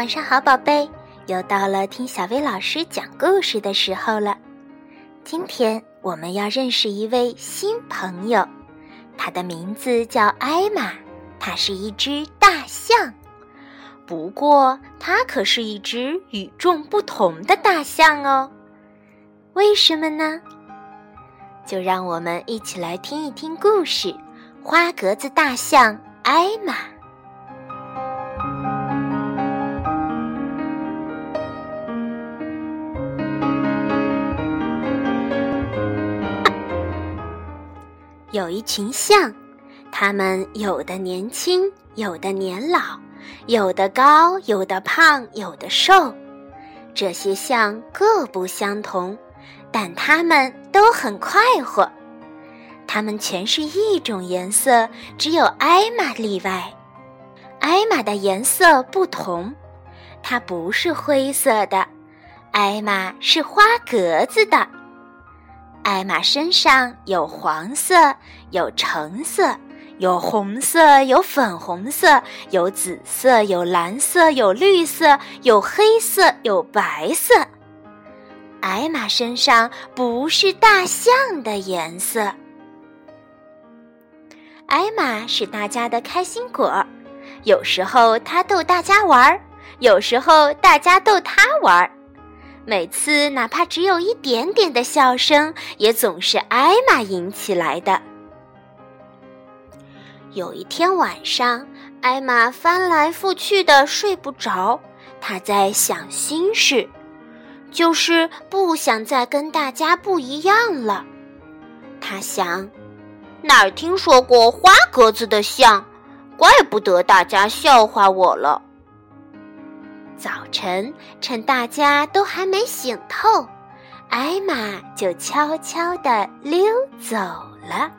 晚上好，宝贝，又到了听小薇老师讲故事的时候了。今天我们要认识一位新朋友，他的名字叫艾玛，他是一只大象。不过，它可是一只与众不同的大象哦。为什么呢？就让我们一起来听一听故事《花格子大象艾玛》。有一群象，它们有的年轻，有的年老，有的高，有的胖，有的瘦。这些象各不相同，但它们都很快活。它们全是一种颜色，只有艾玛例外。艾玛的颜色不同，它不是灰色的，艾玛是花格子的。艾玛身上有黄色，有橙色，有红色，有粉红色，有紫色，有蓝色，有绿色，有黑色，有白色。艾玛身上不是大象的颜色。艾玛是大家的开心果，有时候它逗大家玩儿，有时候大家逗它玩儿。每次哪怕只有一点点的笑声，也总是艾玛引起来的。有一天晚上，艾玛翻来覆去的睡不着，她在想心事，就是不想再跟大家不一样了。她想，哪儿听说过花格子的象？怪不得大家笑话我了。早晨，趁大家都还没醒透，艾玛就悄悄地溜走了。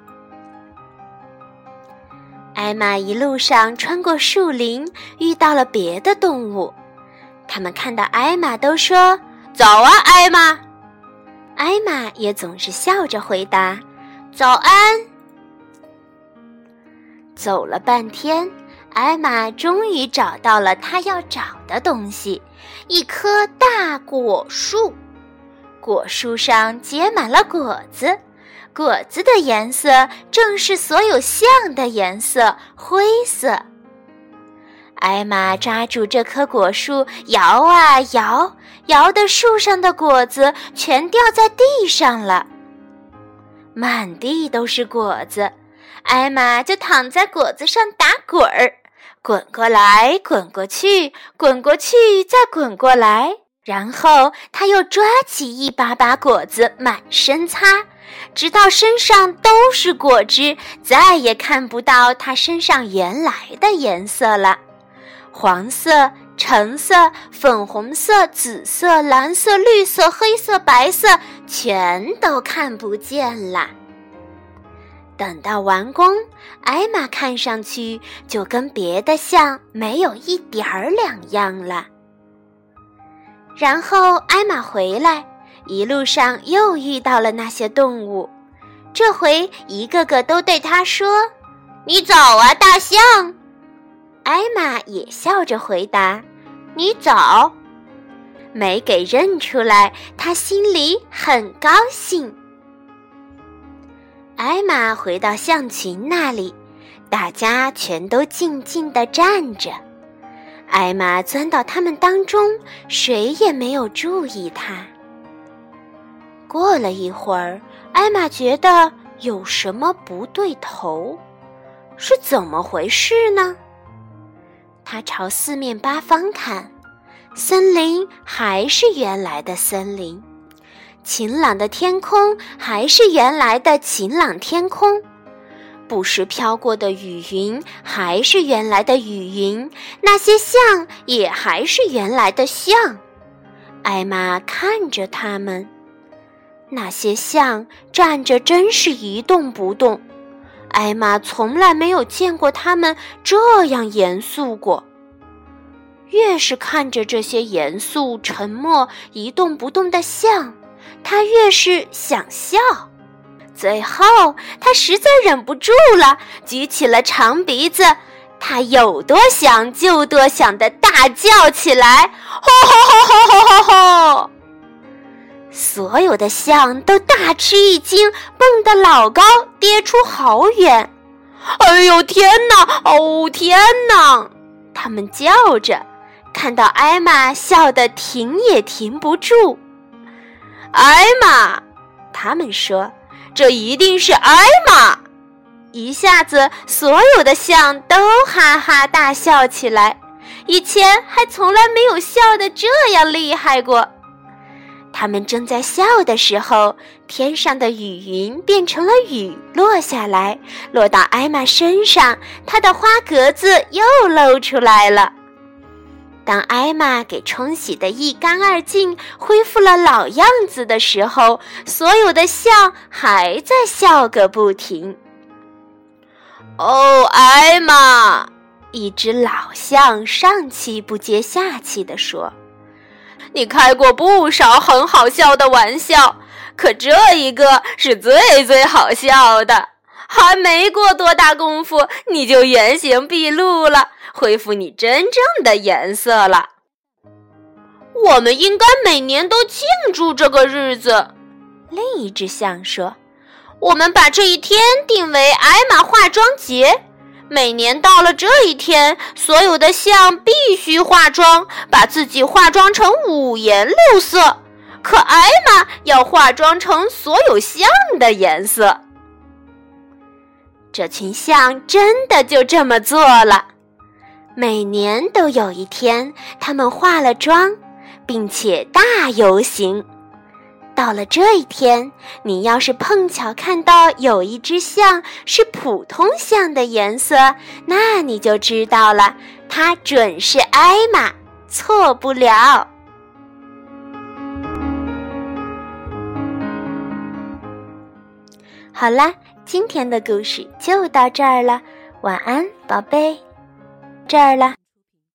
艾玛一路上穿过树林，遇到了别的动物，他们看到艾玛都说：“早啊，艾玛！”艾玛也总是笑着回答：“早安。”走了半天。艾玛终于找到了她要找的东西，一棵大果树。果树上结满了果子，果子的颜色正是所有象的颜色——灰色。艾玛抓住这棵果树，摇啊摇，摇的树上的果子全掉在地上了，满地都是果子。艾玛就躺在果子上打滚儿。滚过来，滚过去，滚过去，再滚过来，然后他又抓起一把把果子，满身擦，直到身上都是果汁，再也看不到他身上原来的颜色了。黄色、橙色、粉红色、紫色、蓝色、绿色、黑色、白色，全都看不见了。等到完工，艾玛看上去就跟别的象没有一点儿两样了。然后艾玛回来，一路上又遇到了那些动物，这回一个个都对他说：“你早啊，大象。”艾玛也笑着回答：“你早。”没给认出来，他心里很高兴。艾玛回到象群那里，大家全都静静地站着。艾玛钻到他们当中，谁也没有注意她。过了一会儿，艾玛觉得有什么不对头，是怎么回事呢？她朝四面八方看，森林还是原来的森林。晴朗的天空还是原来的晴朗天空，不时飘过的雨云还是原来的雨云，那些象也还是原来的象。艾玛看着他们，那些象站着真是一动不动。艾玛从来没有见过他们这样严肃过。越是看着这些严肃、沉默、一动不动的象。他越是想笑，最后他实在忍不住了，举起了长鼻子，他有多想就多想的大叫起来：“吼吼吼吼吼吼吼！”所有的象都大吃一惊，蹦得老高，跌出好远。哎呦天哪！哦天哪！他们叫着，看到艾玛笑得停也停不住。艾玛，他们说：“这一定是艾玛。”一下子，所有的象都哈哈大笑起来，以前还从来没有笑得这样厉害过。他们正在笑的时候，天上的雨云变成了雨，落下来，落到艾玛身上，她的花格子又露出来了。当艾玛给冲洗得一干二净，恢复了老样子的时候，所有的象还在笑个不停。哦，艾玛，一只老象上气不接下气地说。你开过不少很好笑的玩笑，可这一个是最最好笑的。还没过多大功夫，你就原形毕露了，恢复你真正的颜色了。我们应该每年都庆祝这个日子。另一只象说：“我们把这一天定为艾玛化妆节。”每年到了这一天，所有的象必须化妆，把自己化妆成五颜六色。可艾玛要化妆成所有象的颜色。这群象真的就这么做了。每年都有一天，他们化了妆，并且大游行。到了这一天，你要是碰巧看到有一只象是普通象的颜色，那你就知道了，它准是艾玛，错不了。好啦，今天的故事就到这儿了，晚安，宝贝，这儿了。